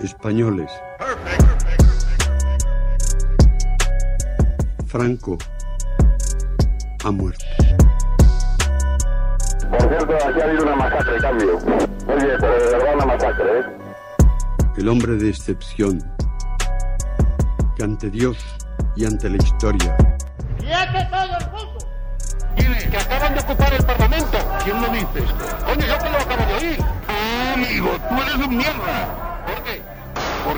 españoles. Franco ha muerto. Por cierto, aquí ha habido una masacre, cambio. Oye, pero de verdad una masacre, ¿eh? El hombre de excepción, que ante Dios y ante la historia ¡Quiete todo el mundo! Dile que acaban de ocupar el Parlamento. ¿Quién lo dice? Coño, yo que lo acabo de oír. Ah, amigo, tú eres un mierda.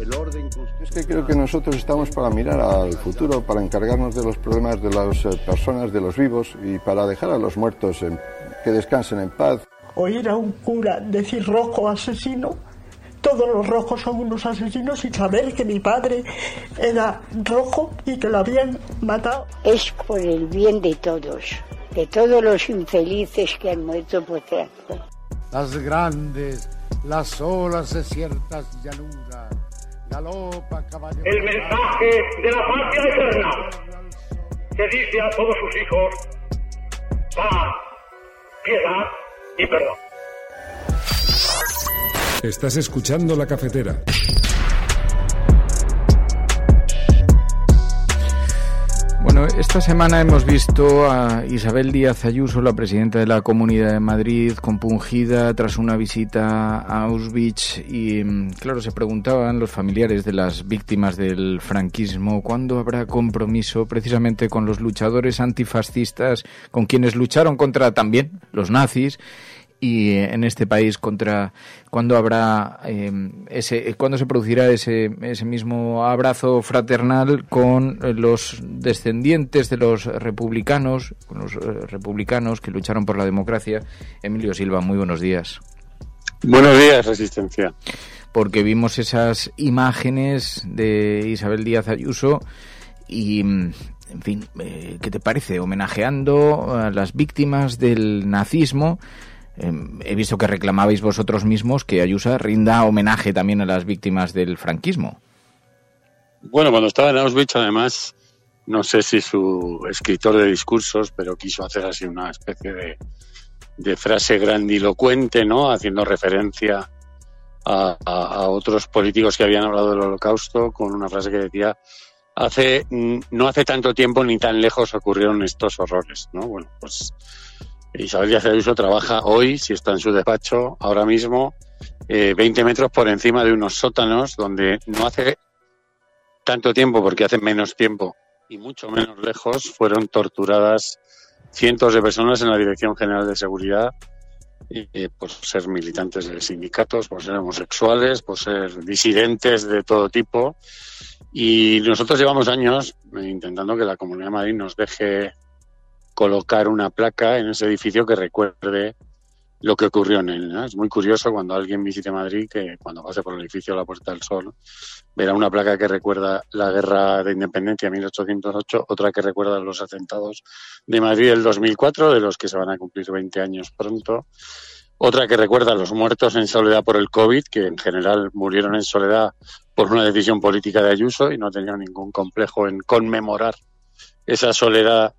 el orden constitucional. Es que creo que nosotros estamos para mirar al futuro, para encargarnos de los problemas de las eh, personas, de los vivos y para dejar a los muertos en- que descansen en paz. Oír a un cura decir rojo asesino, todos los rojos son unos asesinos y saber que mi padre era rojo y que lo habían matado. es por el bien de todos, de todos los infelices que han muerto por Franco. Las grandes, las olas desiertas llanuras, El mensaje de la patria eterna que dice a todos sus hijos paz, piedad y perdón. Estás escuchando la cafetera. Esta semana hemos visto a Isabel Díaz Ayuso, la presidenta de la Comunidad de Madrid, compungida tras una visita a Auschwitz y, mm, claro, se preguntaban los familiares de las víctimas del franquismo cuándo habrá compromiso precisamente con los luchadores antifascistas, con quienes lucharon contra también los nazis y eh, en este país contra cuándo habrá eh, ese cuándo se producirá ese ese mismo abrazo fraternal con eh, los descendientes de los republicanos con los eh, republicanos que lucharon por la democracia Emilio Silva muy buenos días Buenos días, Resistencia. porque vimos esas imágenes de Isabel Díaz Ayuso y mm, en fin, eh, ¿qué te parece? Homenajeando a las víctimas del nazismo. Eh, he visto que reclamabais vosotros mismos que Ayuso rinda homenaje también a las víctimas del franquismo. Bueno, cuando estaba en Auschwitz, además, no sé si su escritor de discursos, pero quiso hacer así una especie de, frase grandilocuente, ¿no? Haciendo referencia a, a- a otros políticos que habían hablado del holocausto con una frase que decía hace mm, no hace tanto tiempo ni tan lejos ocurrieron estos horrores, ¿no? Bueno, pues Isabel Díaz Ayuso trabaja hoy, si está en su despacho, ahora mismo, eh, 20 metros por encima de unos sótanos donde no hace tanto tiempo, porque hace menos tiempo y mucho menos lejos, fueron torturadas cientos de personas en la Dirección General de Seguridad eh, por ser militantes de sindicatos, por ser homosexuales, por ser disidentes de todo tipo. Y nosotros llevamos años eh, intentando que la Comunidad de Madrid nos deje colocar una placa en ese edificio que recuerde lo que ocurrió en él. Es muy curioso cuando alguien visite Madrid que cuando pase por el edificio de la Puerta del Sol verá una placa que recuerda la guerra de independencia 1808, otra que recuerda los atentados de Madrid del 2004, de los que se van a cumplir 20 años pronto, otra que recuerda los muertos en soledad por el COVID, que en general murieron en soledad por una decisión política de Ayuso y no tenía ningún complejo en conmemorar esa soledad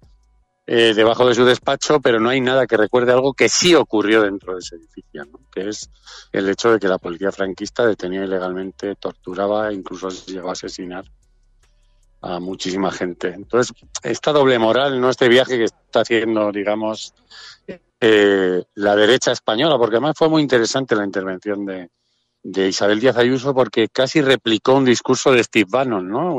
eh, debajo de su despacho, pero no hay nada que recuerde algo que sí ocurrió dentro de ese edificio, ¿no? que es el hecho de que la policía franquista detenía ilegalmente, torturaba e incluso llegó a asesinar a muchísima gente. Entonces, esta doble moral, ¿no? este viaje que está haciendo, digamos, eh, la derecha española, porque además fue muy interesante la intervención de, Isabel Díaz Ayuso, porque casi replicó un discurso de Steve Bannon, ¿no?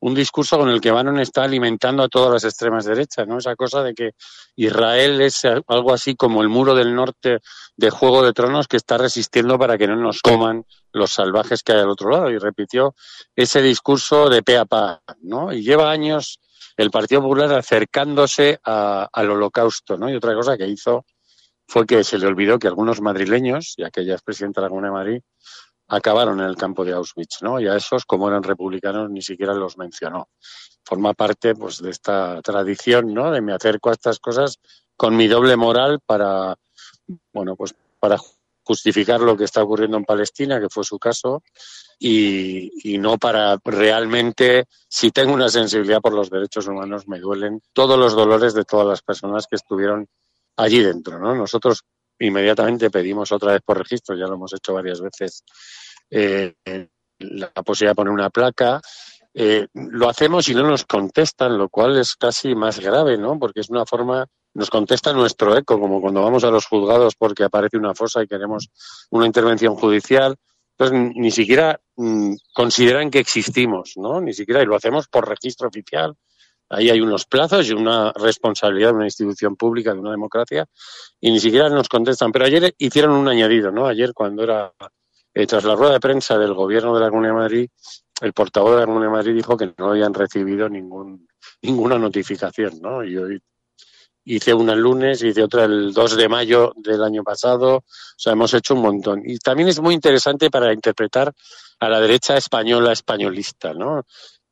Un discurso con el que Bannon está alimentando a todas las extremas derechas, ¿no? Esa cosa de que Israel es algo así como el muro del norte de Juego de Tronos que está resistiendo para que no nos coman los salvajes que hay al otro lado. Y repitió ese discurso de pe a pa, ¿no? Y lleva años el Partido Popular acercándose a, al holocausto, ¿no? Y otra cosa que hizo fue que se le olvidó que algunos madrileños, ya que ella es presidenta de la Comunidad de Madrid, acabaron en el campo de Auschwitz, ¿no? Y a esos, como eran republicanos, ni siquiera los mencionó. Forma parte, pues, de esta tradición, ¿no? De me acerco a estas cosas con mi doble moral para, bueno, pues, para justificar lo que está ocurriendo en Palestina, que fue su caso, y, y, no para realmente, si tengo una sensibilidad por los derechos humanos, me duelen todos los dolores de todas las personas que estuvieron allí dentro, ¿no? Nosotros inmediatamente pedimos otra vez por registro, ya lo hemos hecho varias veces, eh, la posibilidad de poner una placa. Eh, lo hacemos y no nos contestan, lo cual es casi más grave, ¿no? Porque es una forma, nos contesta nuestro eco, como cuando vamos a los juzgados porque aparece una fosa y queremos una intervención judicial. Entonces, ni siquiera mm, consideran que existimos, ¿no? Ni siquiera, y lo hacemos por registro oficial, Ahí hay unos plazos y una responsabilidad de una institución pública, de una democracia, y ni siquiera nos contestan. Pero ayer hicieron un añadido, ¿no? Ayer, cuando era eh, tras la rueda de prensa del gobierno de la Comunidad de Madrid, el portavoz de la Comunidad de Madrid dijo que no habían recibido ningún, ninguna notificación, ¿no? Y hoy hice una el lunes, hice otra el 2 de mayo del año pasado, o sea, hemos hecho un montón. Y también es muy interesante para interpretar a la derecha española españolista, ¿no?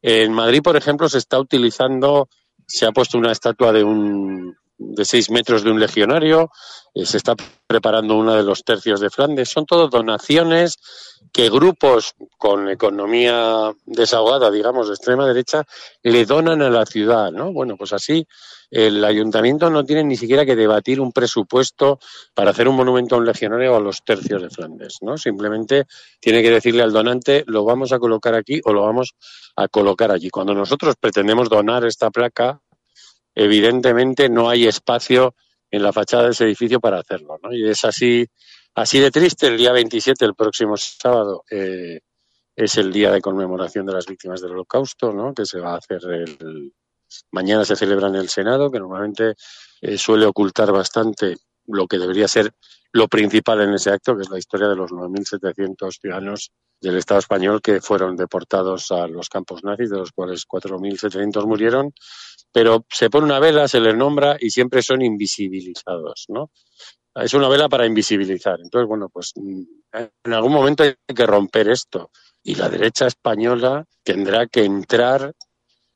En Madrid, por ejemplo, se está utilizando, se ha puesto una estatua de un de seis metros de un legionario, eh, se está preparando una de los tercios de Flandes. Son todo donaciones que grupos con economía desahogada, digamos, de extrema derecha, le donan a la ciudad, ¿no? Bueno, pues así el ayuntamiento no tiene ni siquiera que debatir un presupuesto para hacer un monumento a un legionario o a los tercios de Flandes, ¿no? Simplemente tiene que decirle al donante, lo vamos a colocar aquí o lo vamos a colocar allí. Cuando nosotros pretendemos donar esta placa, evidentemente no hay espacio en la fachada de ese edificio para hacerlo, ¿no? Y es así, así de triste. El día 27, el próximo sábado, eh, es el día de conmemoración de las víctimas del Holocausto, ¿no? Que se va a hacer el, Mañana se celebra en el Senado, que normalmente eh, suele ocultar bastante lo que debería ser lo principal en ese acto, que es la historia de los 9.700 ciudadanos del Estado español que fueron deportados a los campos nazis, de los cuales 4.700 murieron, pero se pone una vela, se les nombra y siempre son invisibilizados, ¿no? Es una vela para invisibilizar. Entonces, bueno, pues mm, en algún momento hay que romper esto y la derecha española tendrá que entrar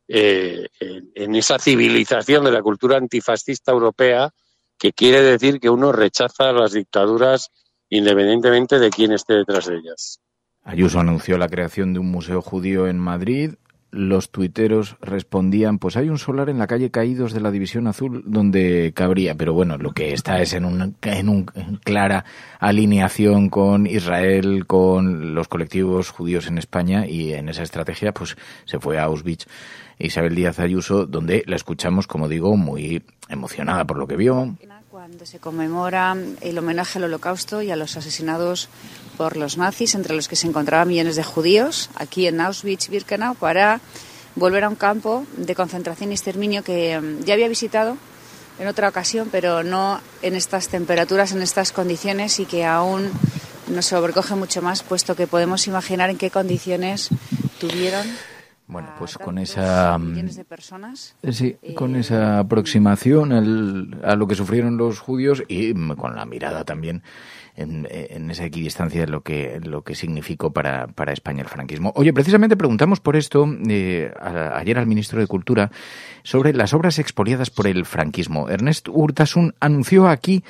eh, en esa civilización de la cultura antifascista europea que quiere decir que uno rechaza las dictaduras independientemente de quién esté detrás de ellas. Ayuso anunció la creación de un museo judío en Madrid. Los tuiteros respondían, pues hay un solar en la calle Caídos de la División Azul donde cabría, pero bueno, lo que está es en, un, en, un, clara alineación con Israel, con los colectivos judíos en España y en esa estrategia pues se fue a Auschwitz Isabel Díaz Ayuso, donde la escuchamos, como digo, muy emocionada por lo que vio. Cuando se conmemora el homenaje al holocausto y a los asesinados por los nazis, entre los que se encontraban millones de judíos, aquí en Auschwitz-Birkenau, para volver a un campo de concentración y exterminio que mm, ya había visitado en otra ocasión, pero no en estas temperaturas, en estas condiciones y que aún nos sobrecoge mucho más, puesto que podemos imaginar en qué condiciones tuvieron bueno, pues con esa millones de personas, sí, con esa aproximación a lo que sufrieron los judíos y con la mirada también en, esa equidistancia de lo que lo que significó para, para España el franquismo. Oye, precisamente preguntamos por esto eh, ayer al ministro de Cultura sobre las obras expoliadas por el franquismo. Ernest Urtasun anunció aquí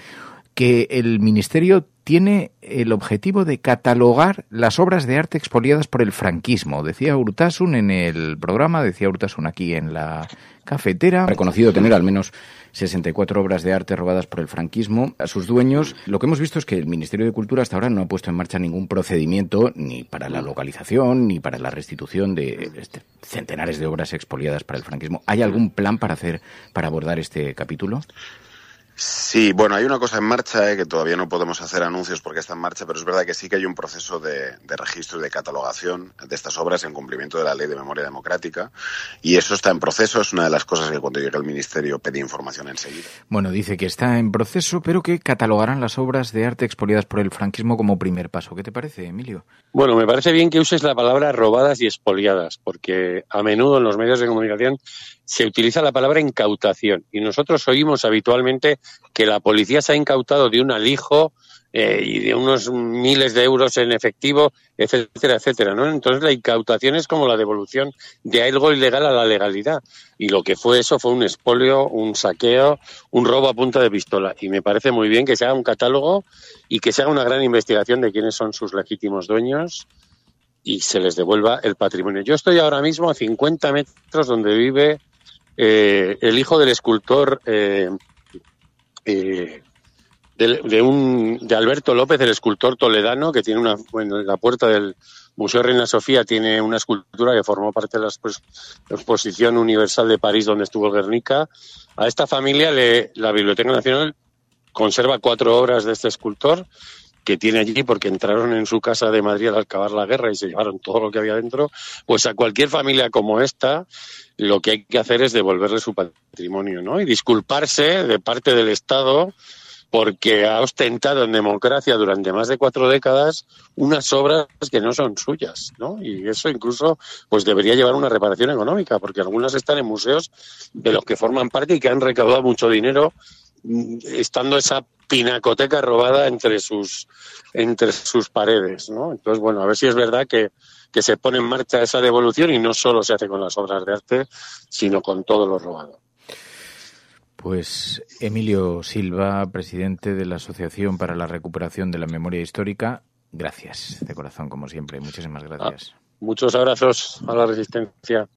que el ministerio tiene el objetivo de catalogar las obras de arte expoliadas por el franquismo. Decía Urtasun en el programa, decía Urtasun aquí en la cafetera, reconocido tener al menos 64 obras de arte robadas por el franquismo a sus dueños. Lo que hemos visto es que el Ministerio de Cultura hasta ahora no ha puesto en marcha ningún procedimiento ni para la localización ni para la restitución de este, centenares de obras expoliadas para el franquismo. ¿Hay algún plan para hacer para abordar este capítulo? Sí, bueno, hay una cosa en marcha eh, que todavía no podemos hacer anuncios porque está en marcha, pero es verdad que sí que hay un proceso de, registro y de catalogación de estas obras en cumplimiento de la Ley de Memoria Democrática y eso está en proceso. Es una de las cosas que cuando llegue el Ministerio pedí información enseguida. Bueno, dice que está en proceso, pero que catalogarán las obras de arte expoliadas por el franquismo como primer paso. ¿Qué te parece, Emilio? Bueno, me parece bien que uses la palabra robadas y expoliadas, porque a menudo en los medios de comunicación se utiliza la palabra incautación y nosotros oímos habitualmente que la policía se ha incautado de un alijo eh, y de unos miles de euros en efectivo, etcétera, etcétera, ¿no? Entonces la incautación es como la devolución de algo ilegal a la legalidad y lo que fue eso fue un expolio, un saqueo, un robo a punta de pistola y me parece muy bien que se haga un catálogo y que se haga una gran investigación de quiénes son sus legítimos dueños y se les devuelva el patrimonio. Yo estoy ahora mismo a 50 metros donde vive eh, el hijo del escultor eh, eh, de, un, de Alberto López, el escultor toledano, que tiene una, en la puerta del Museo Reina Sofía tiene una escultura que formó parte de la exposición universal de París donde estuvo Guernica. A esta familia le, la Biblioteca Nacional conserva cuatro obras de este escultor que tiene allí porque entraron en su casa de Madrid al acabar la guerra y se llevaron todo lo que había dentro, pues a cualquier familia como esta lo que hay que hacer es devolverle su patrimonio, ¿no? Y disculparse de parte del Estado porque ha ostentado en democracia durante más de cuatro décadas unas obras que no son suyas, ¿no? Y eso incluso pues debería llevar una reparación económica, porque algunas están en museos de los que forman parte y que han recaudado mucho dinero estando esa pinacoteca robada entre sus entre sus paredes, ¿no? Entonces, bueno, a ver si es verdad que, que se pone en marcha esa devolución y no solo se hace con las obras de arte, sino con todo lo robado. Pues Emilio Silva, presidente de la Asociación para la Recuperación de la Memoria Histórica, gracias de corazón, como siempre. Muchísimas gracias. muchos abrazos a la resistencia.